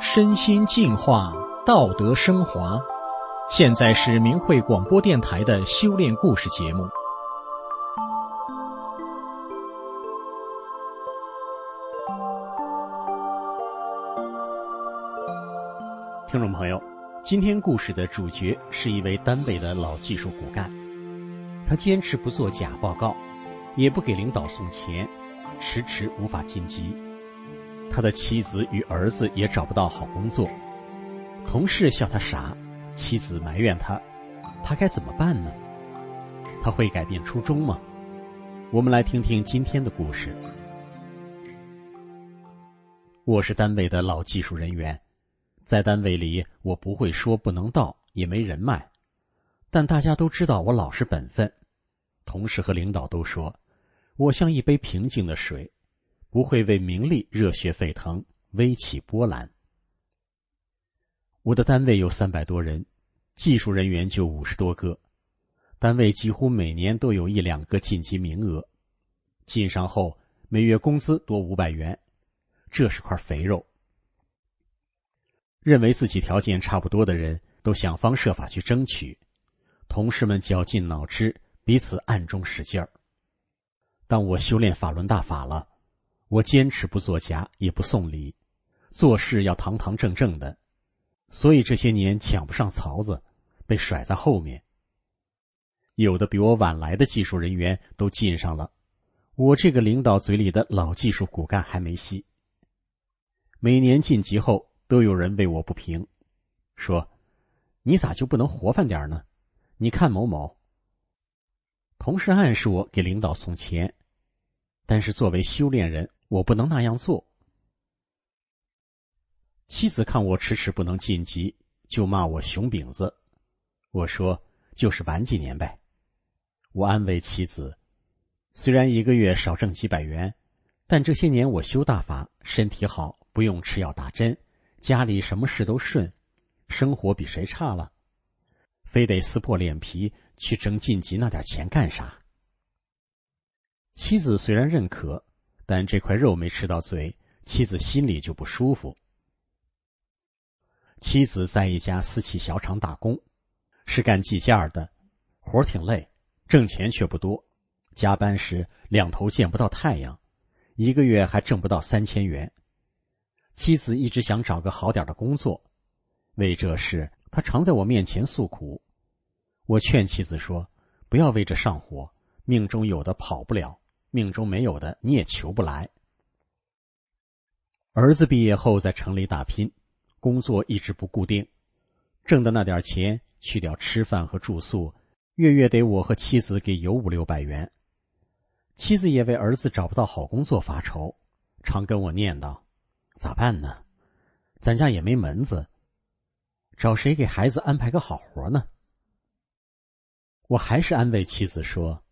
身心净化，道德升华。现在是明慧广播电台的修炼故事节目。听众朋友，今天故事的主角是一位单位的老技术骨干，他坚持不做假报告，也不给领导送钱，迟迟无法晋级。他的妻子与儿子也找不到好工作，同事笑他傻，妻子埋怨他，他该怎么办呢？他会改变初衷吗？我们来听听今天的故事。我是单位的老技术人员，在单位里我不会说不能到，也没人脉，但大家都知道我老实本分，同事和领导都说，我像一杯平静的水。不会为名利热血沸腾、微起波澜。我的单位有三百多人，技术人员就五十多个，单位几乎每年都有一两个晋级名额，晋上后每月工资多五百元，这是块肥肉。认为自己条件差不多的人都想方设法去争取，同事们绞尽脑汁，彼此暗中使劲儿。当我修炼法轮大法了。我坚持不作假，也不送礼，做事要堂堂正正的，所以这些年抢不上槽子，被甩在后面。有的比我晚来的技术人员都进上了，我这个领导嘴里的老技术骨干还没戏。每年晋级后，都有人为我不平，说：“你咋就不能活泛点呢？你看某某。”同事暗示我给领导送钱，但是作为修炼人。我不能那样做。妻子看我迟迟不能晋级，就骂我熊饼子。我说就是晚几年呗。我安慰妻子，虽然一个月少挣几百元，但这些年我修大法，身体好，不用吃药打针，家里什么事都顺，生活比谁差了？非得撕破脸皮去争晋级那点钱干啥？妻子虽然认可。但这块肉没吃到嘴，妻子心里就不舒服。妻子在一家私企小厂打工，是干计件的，活挺累，挣钱却不多，加班时两头见不到太阳，一个月还挣不到三千元。妻子一直想找个好点的工作，为这事，他常在我面前诉苦。我劝妻子说：“不要为这上火，命中有的跑不了。”命中没有的，你也求不来。儿子毕业后在城里打拼，工作一直不固定，挣的那点钱去掉吃饭和住宿，月月得我和妻子给邮五六百元。妻子也为儿子找不到好工作发愁，常跟我念叨：“咋办呢？咱家也没门子，找谁给孩子安排个好活呢？”我还是安慰妻子说。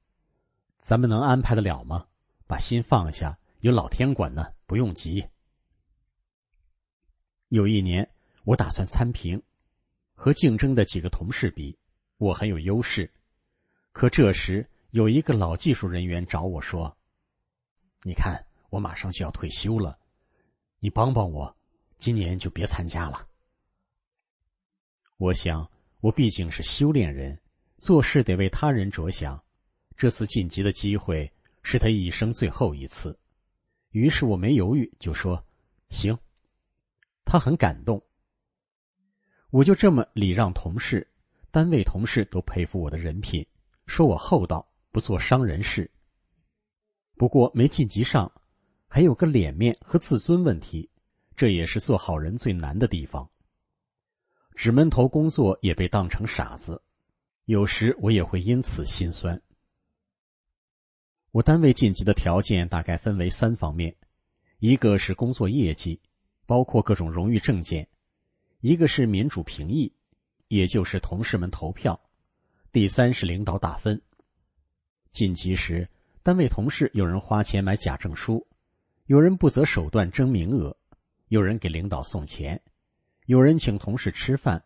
咱们能安排得了吗？把心放下，有老天管呢，不用急。有一年，我打算参评，和竞争的几个同事比，我很有优势。可这时，有一个老技术人员找我说：“你看，我马上就要退休了，你帮帮我，今年就别参加了。”我想，我毕竟是修炼人，做事得为他人着想。这次晋级的机会是他一生最后一次，于是我没犹豫就说：“行。”他很感动。我就这么礼让同事，单位同事都佩服我的人品，说我厚道，不做伤人事。不过没晋级上，还有个脸面和自尊问题，这也是做好人最难的地方。只闷头工作也被当成傻子，有时我也会因此心酸。我单位晋级的条件大概分为三方面：一个是工作业绩，包括各种荣誉证件；一个是民主评议，也就是同事们投票；第三是领导打分。晋级时，单位同事有人花钱买假证书，有人不择手段争名额，有人给领导送钱，有人请同事吃饭，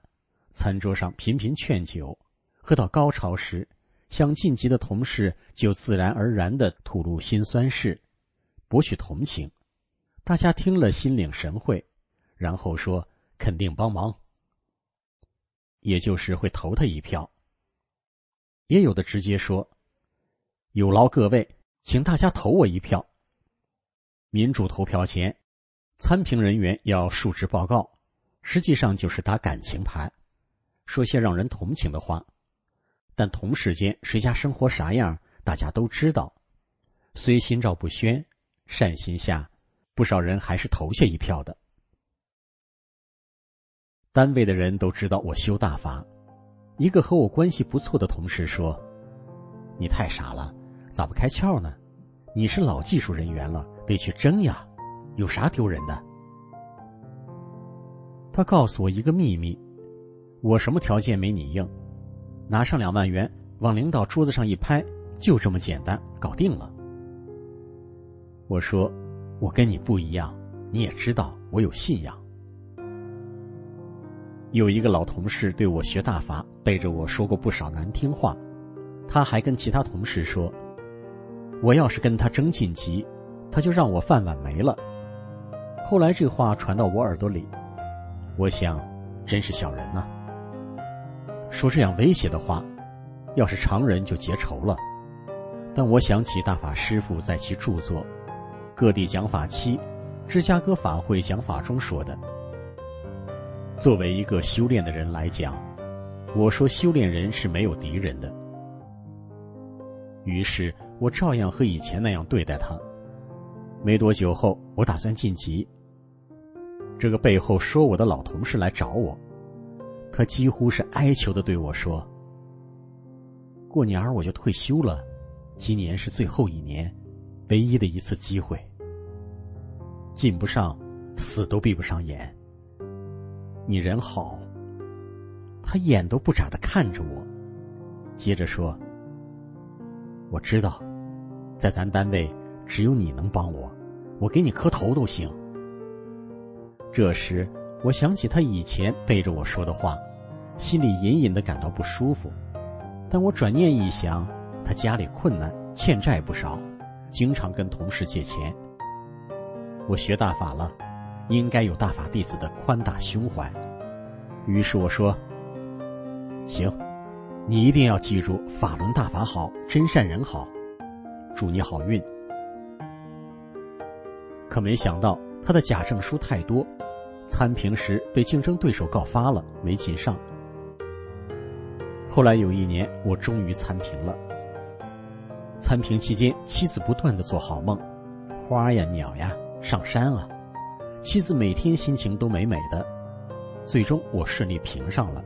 餐桌上频频劝酒，喝到高潮时，想晋级的同事就自然而然的吐露心酸事，博取同情。大家听了心领神会，然后说肯定帮忙，也就是会投他一票。也有的直接说：“有劳各位，请大家投我一票。”民主投票前，参评人员要述职报告，实际上就是打感情牌。说些让人同情的话，但同事间谁家生活啥样，大家都知道。虽心照不宣，善心下，不少人还是投下一票的。单位的人都知道我修大法，一个和我关系不错的同事说：“你太傻了，咋不开窍呢？你是老技术人员了，得去争呀，有啥丢人的？”他告诉我一个秘密。我什么条件没你硬，拿上两万元往领导桌子上一拍，就这么简单，搞定了。我说，我跟你不一样，你也知道我有信仰。有一个老同事对我学大法，背着我说过不少难听话，他还跟其他同事说，我要是跟他争晋级，他就让我饭碗没了。后来这话传到我耳朵里，我想，真是小人呐。说这样威胁的话，要是常人就结仇了。但我想起大法师父在其著作《各地讲法期》芝加哥法会讲法中说的：“作为一个修炼的人来讲，我说修炼人是没有敌人的。”于是我照样和以前那样对待他。没多久后，我打算晋级。这个背后说我的老同事来找我。他几乎是哀求的对我说：“过年儿我就退休了，今年是最后一年，唯一的一次机会。进不上，死都闭不上眼。你人好。”他眼都不眨的看着我，接着说：“我知道，在咱单位只有你能帮我，我给你磕头都行。”这时。我想起他以前背着我说的话，心里隐隐的感到不舒服。但我转念一想，他家里困难，欠债不少，经常跟同事借钱。我学大法了，应该有大法弟子的宽大胸怀。于是我说：“行，你一定要记住法轮大法好，真善人好，祝你好运。”可没想到他的假证书太多。参评时被竞争对手告发了，没进上。后来有一年，我终于参评了。参评期间，妻子不断的做好梦，花呀、鸟呀，上山了。妻子每天心情都美美的。最终，我顺利评上了。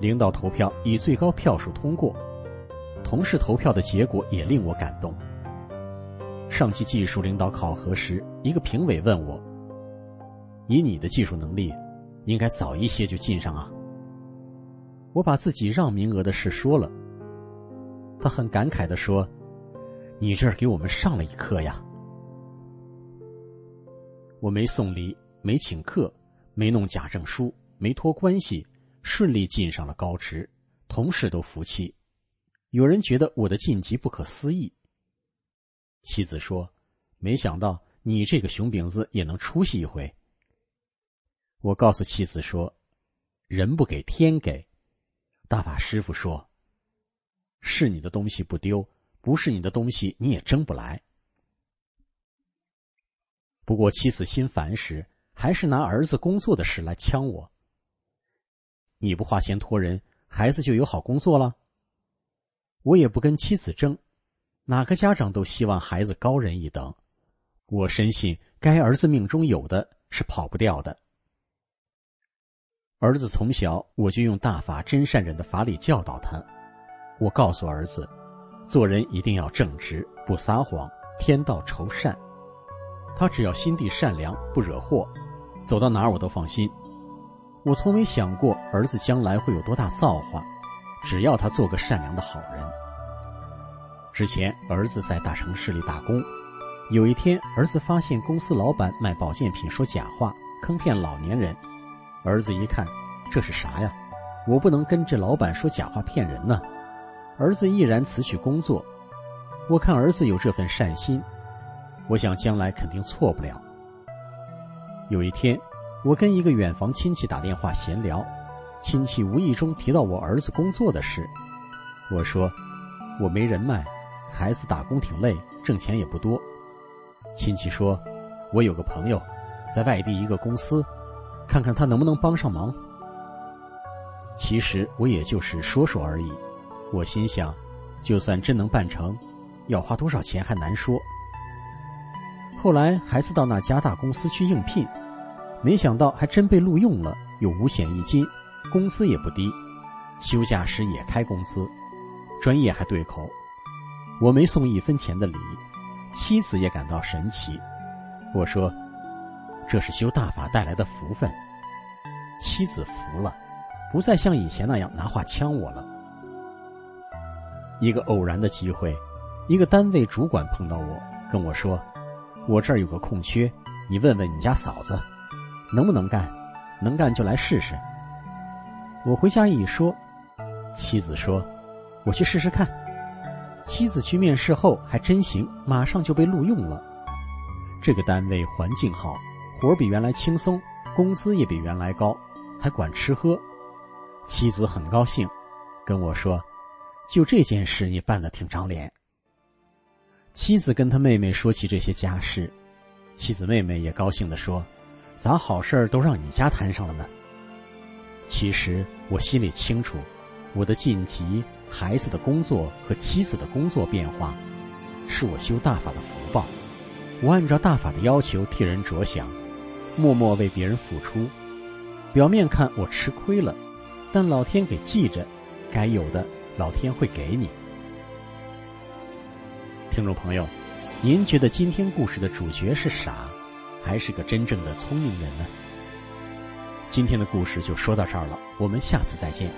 领导投票以最高票数通过，同事投票的结果也令我感动。上级技术领导考核时，一个评委问我。以你的技术能力，应该早一些就进上啊。我把自己让名额的事说了，他很感慨的说：“你这儿给我们上了一课呀。”我没送礼，没请客，没弄假证书，没托关系，顺利进上了高职，同事都服气。有人觉得我的晋级不可思议。妻子说：“没想到你这个熊饼子也能出息一回。”我告诉妻子说：“人不给，天给。”大法师傅说：“是你的东西不丢，不是你的东西你也争不来。”不过妻子心烦时，还是拿儿子工作的事来呛我。你不花钱托人，孩子就有好工作了。我也不跟妻子争，哪个家长都希望孩子高人一等。我深信，该儿子命中有的是跑不掉的。儿子从小我就用大法真善忍的法理教导他。我告诉儿子，做人一定要正直，不撒谎，天道酬善。他只要心地善良，不惹祸，走到哪儿我都放心。我从没想过儿子将来会有多大造化，只要他做个善良的好人。之前儿子在大城市里打工，有一天儿子发现公司老板卖保健品说假话，坑骗老年人。儿子一看，这是啥呀？我不能跟这老板说假话骗人呢。儿子毅然辞去工作，我看儿子有这份善心，我想将来肯定错不了。有一天，我跟一个远房亲戚打电话闲聊，亲戚无意中提到我儿子工作的事，我说我没人脉，孩子打工挺累，挣钱也不多。亲戚说，我有个朋友，在外地一个公司，看看他能不能帮上忙。其实我也就是说说而已。我心想，就算真能办成，要花多少钱还难说。后来孩子到那家大公司去应聘，没想到还真被录用了，有五险一金，工资也不低，休假时也开工资，专业还对口。我没送一分钱的礼，妻子也感到神奇。我说：“这是修大法带来的福分。”妻子服了，不再像以前那样拿话呛我了。一个偶然的机会，一个单位主管碰到我，跟我说：“我这儿有个空缺，你问问你家嫂子，能不能干？能干就来试试。”我回家一说，妻子说：“我去试试看。”妻子去面试后还真行，马上就被录用了。这个单位环境好，活比原来轻松，工资也比原来高，还管吃喝。妻子很高兴，跟我说。就这件事，你办的挺长脸。妻子跟他妹妹说起这些家事，妻子妹妹也高兴的说：“咋好事儿都让你家摊上了呢？”其实我心里清楚，我的晋级、孩子的工作和妻子的工作变化，是我修大法的福报。我按照大法的要求替人着想，默默为别人付出。表面看我吃亏了，但老天给记着，该有的。老天会给你，听众朋友，您觉得今天故事的主角是傻，还是个真正的聪明人呢？今天的故事就说到这儿了，我们下次再见。